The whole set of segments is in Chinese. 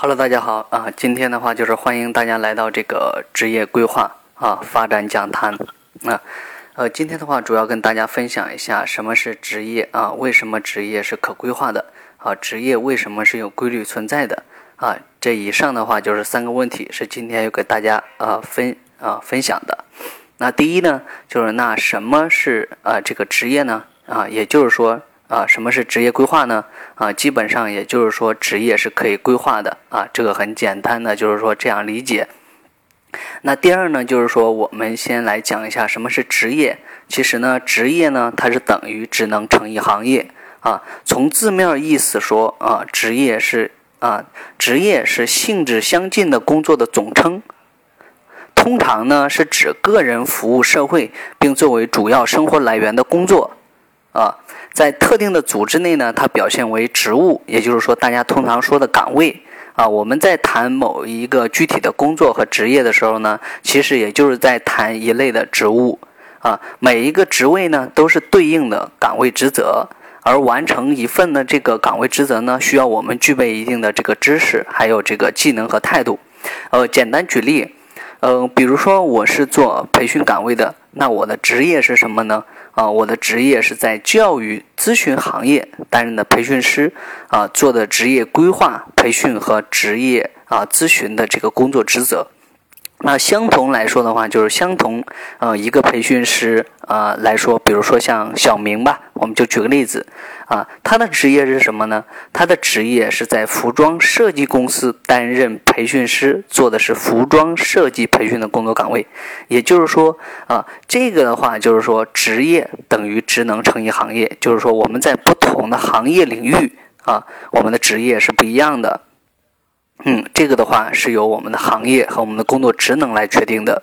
Hello，大家好啊！今天的话就是欢迎大家来到这个职业规划啊发展讲坛啊。呃，今天的话主要跟大家分享一下什么是职业啊，为什么职业是可规划的啊？职业为什么是有规律存在的啊？这以上的话就是三个问题，是今天要给大家啊分啊分享的。那第一呢，就是那什么是啊这个职业呢？啊，也就是说。啊，什么是职业规划呢？啊，基本上也就是说，职业是可以规划的啊，这个很简单的，就是说这样理解。那第二呢，就是说我们先来讲一下什么是职业。其实呢，职业呢，它是等于只能成一行业啊。从字面意思说啊，职业是啊，职业是性质相近的工作的总称，通常呢是指个人服务社会并作为主要生活来源的工作啊。在特定的组织内呢，它表现为职务，也就是说，大家通常说的岗位啊。我们在谈某一个具体的工作和职业的时候呢，其实也就是在谈一类的职务啊。每一个职位呢，都是对应的岗位职责，而完成一份的这个岗位职责呢，需要我们具备一定的这个知识，还有这个技能和态度。呃，简单举例，呃，比如说我是做培训岗位的，那我的职业是什么呢？啊，我的职业是在教育咨询行业担任的培训师，啊，做的职业规划、培训和职业啊咨询的这个工作职责。那相同来说的话，就是相同，呃，一个培训师，呃来说，比如说像小明吧，我们就举个例子，啊，他的职业是什么呢？他的职业是在服装设计公司担任培训师，做的是服装设计培训的工作岗位。也就是说，啊，这个的话就是说，职业等于职能乘以行业，就是说我们在不同的行业领域，啊，我们的职业是不一样的。嗯，这个的话是由我们的行业和我们的工作职能来确定的，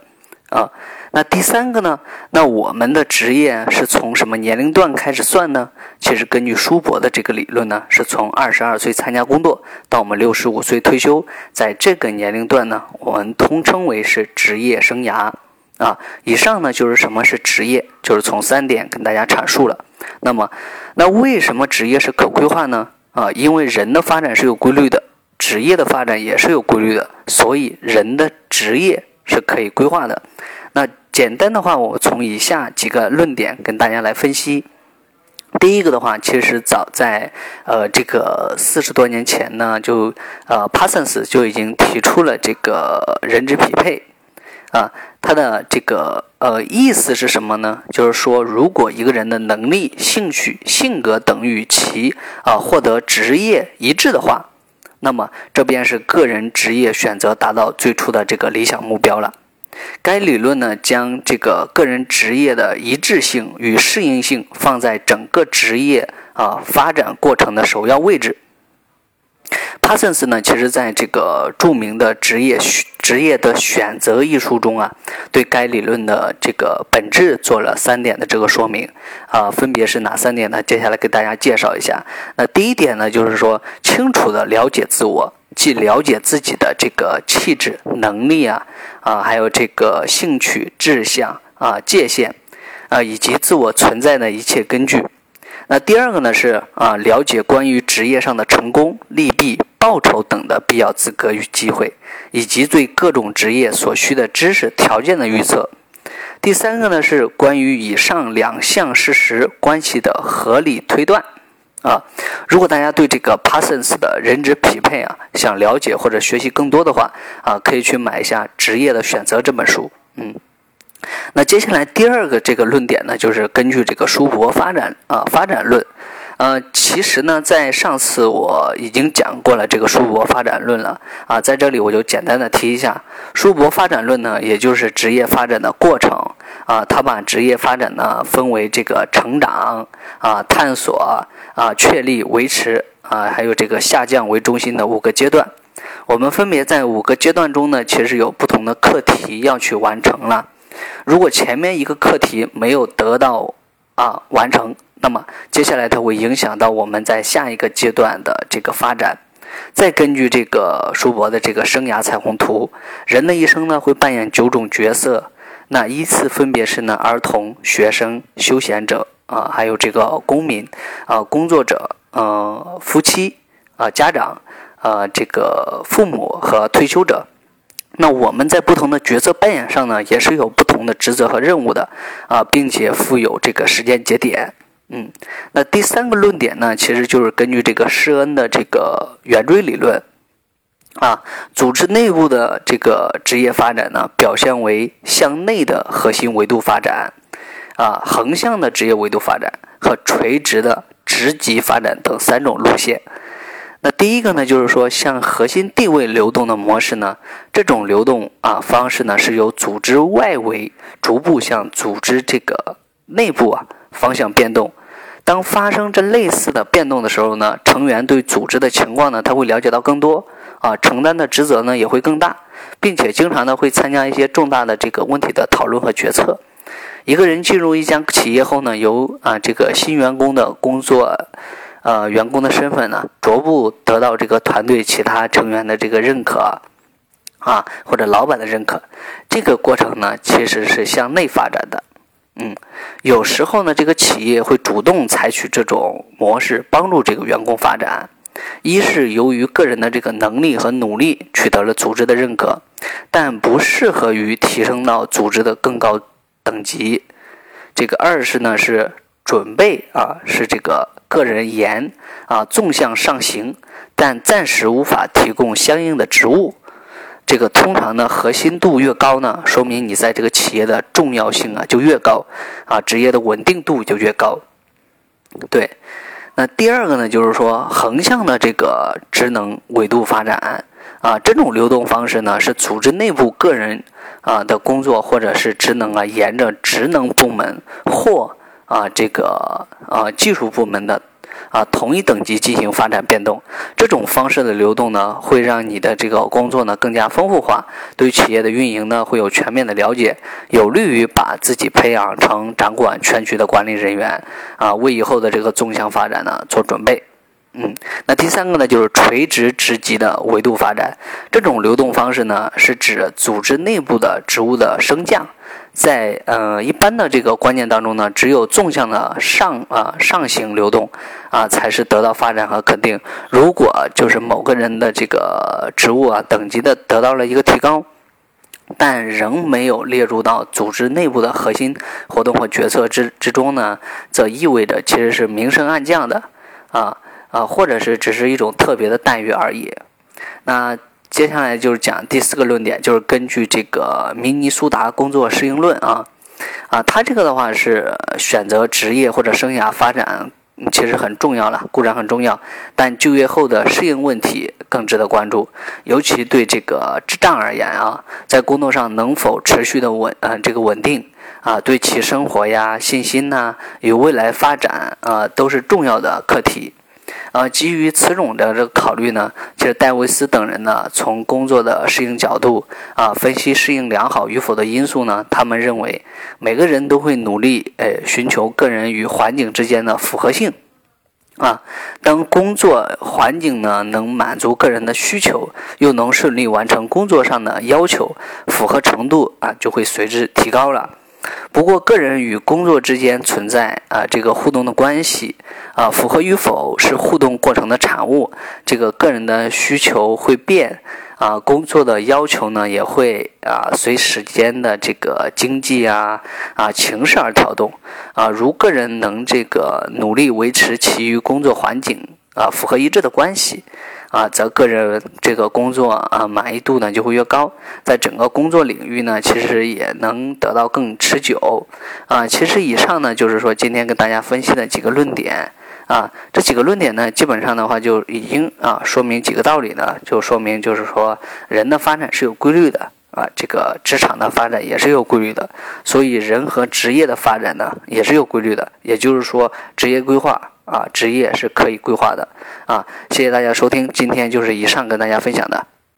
啊，那第三个呢？那我们的职业是从什么年龄段开始算呢？其实根据舒伯的这个理论呢，是从二十二岁参加工作到我们六十五岁退休，在这个年龄段呢，我们通称为是职业生涯，啊，以上呢就是什么是职业，就是从三点跟大家阐述了。那么，那为什么职业是可规划呢？啊，因为人的发展是有规律的。职业的发展也是有规律的，所以人的职业是可以规划的。那简单的话，我从以下几个论点跟大家来分析。第一个的话，其实早在呃这个四十多年前呢，就呃帕森斯就已经提出了这个人职匹配啊，他的这个呃意思是什么呢？就是说，如果一个人的能力、兴趣、性格等与其啊获得职业一致的话。那么，这便是个人职业选择达到最初的这个理想目标了。该理论呢，将这个个人职业的一致性与适应性放在整个职业啊发展过程的首要位置。帕森斯呢，其实在这个著名的职业职业的选择一书中啊，对该理论的这个本质做了三点的这个说明啊，分别是哪三点呢？接下来给大家介绍一下。那第一点呢，就是说清楚的了解自我，既了解自己的这个气质、能力啊啊，还有这个兴趣、志向啊、界限啊，以及自我存在的一切根据。那第二个呢是啊，了解关于职业上的成功、利弊、报酬等的必要资格与机会，以及对各种职业所需的知识条件的预测。第三个呢是关于以上两项事实关系的合理推断。啊，如果大家对这个 Parsons 的人职匹配啊想了解或者学习更多的话啊，可以去买一下《职业的选择》这本书。嗯。那接下来第二个这个论点呢，就是根据这个舒伯发展啊发展论，呃，其实呢，在上次我已经讲过了这个舒伯发展论了啊，在这里我就简单的提一下，舒伯发展论呢，也就是职业发展的过程啊，他把职业发展呢分为这个成长啊、探索啊、确立、维持啊，还有这个下降为中心的五个阶段，我们分别在五个阶段中呢，其实有不同的课题要去完成了。如果前面一个课题没有得到啊完成，那么接下来它会影响到我们在下一个阶段的这个发展。再根据这个舒伯的这个生涯彩虹图，人的一生呢会扮演九种角色，那依次分别是呢儿童、学生、休闲者啊，还有这个公民啊、工作者、呃夫妻啊、家长。呃这个父母和退休者。那我们在不同的角色扮演上呢，也是有不同的职责和任务的啊，并且附有这个时间节点。嗯，那第三个论点呢，其实就是根据这个施恩的这个圆锥理论啊，组织内部的这个职业发展呢，表现为向内的核心维度发展啊，横向的职业维度发展和垂直的职级发展等三种路线。那第一个呢，就是说向核心地位流动的模式呢，这种流动啊方式呢，是由组织外围逐步向组织这个内部啊方向变动。当发生这类似的变动的时候呢，成员对组织的情况呢，他会了解到更多啊，承担的职责呢也会更大，并且经常呢会参加一些重大的这个问题的讨论和决策。一个人进入一家企业后呢，由啊这个新员工的工作。呃，员工的身份呢，逐步得到这个团队其他成员的这个认可，啊，或者老板的认可，这个过程呢，其实是向内发展的。嗯，有时候呢，这个企业会主动采取这种模式，帮助这个员工发展。一是由于个人的这个能力和努力取得了组织的认可，但不适合于提升到组织的更高等级。这个二是呢是准备啊，是这个。个人言啊，纵向上行，但暂时无法提供相应的职务。这个通常呢，核心度越高呢，说明你在这个企业的重要性啊就越高啊，职业的稳定度就越高。对，那第二个呢，就是说横向的这个职能维度发展啊，这种流动方式呢，是组织内部个人啊的工作或者是职能啊，沿着职能部门或啊，这个啊，技术部门的啊同一等级进行发展变动，这种方式的流动呢，会让你的这个工作呢更加丰富化，对企业的运营呢会有全面的了解，有利于把自己培养成掌管全局的管理人员啊，为以后的这个纵向发展呢做准备。嗯，那第三个呢，就是垂直职级的维度发展。这种流动方式呢，是指组织内部的职务的升降。在呃一般的这个观念当中呢，只有纵向的上啊上行流动啊，才是得到发展和肯定。如果就是某个人的这个职务啊等级的得到了一个提高，但仍没有列入到组织内部的核心活动和决策之之中呢，则意味着其实是明升暗降的啊。啊，或者是只是一种特别的待遇而已。那接下来就是讲第四个论点，就是根据这个明尼苏达工作适应论啊啊，它这个的话是选择职业或者生涯发展其实很重要了，固然很重要，但就业后的适应问题更值得关注，尤其对这个智障而言啊，在工作上能否持续的稳呃这个稳定啊，对其生活呀、信心呐与未来发展啊都是重要的课题。呃，基于此种的这个考虑呢，其实戴维斯等人呢，从工作的适应角度啊，分析适应良好与否的因素呢，他们认为每个人都会努力呃，寻求个人与环境之间的符合性啊。当工作环境呢能满足个人的需求，又能顺利完成工作上的要求，符合程度啊就会随之提高了。不过，个人与工作之间存在啊这个互动的关系啊，符合与否是互动过程的产物。这个个人的需求会变啊，工作的要求呢也会啊随时间的这个经济啊啊情势而调动啊。如个人能这个努力维持其余工作环境啊符合一致的关系。啊，则个人这个工作啊满意度呢就会越高，在整个工作领域呢，其实也能得到更持久。啊，其实以上呢就是说今天跟大家分析的几个论点啊，这几个论点呢，基本上的话就已经啊说明几个道理呢，就说明就是说人的发展是有规律的啊，这个职场的发展也是有规律的，所以人和职业的发展呢也是有规律的，也就是说职业规划。啊，职业是可以规划的啊！谢谢大家收听，今天就是以上跟大家分享的。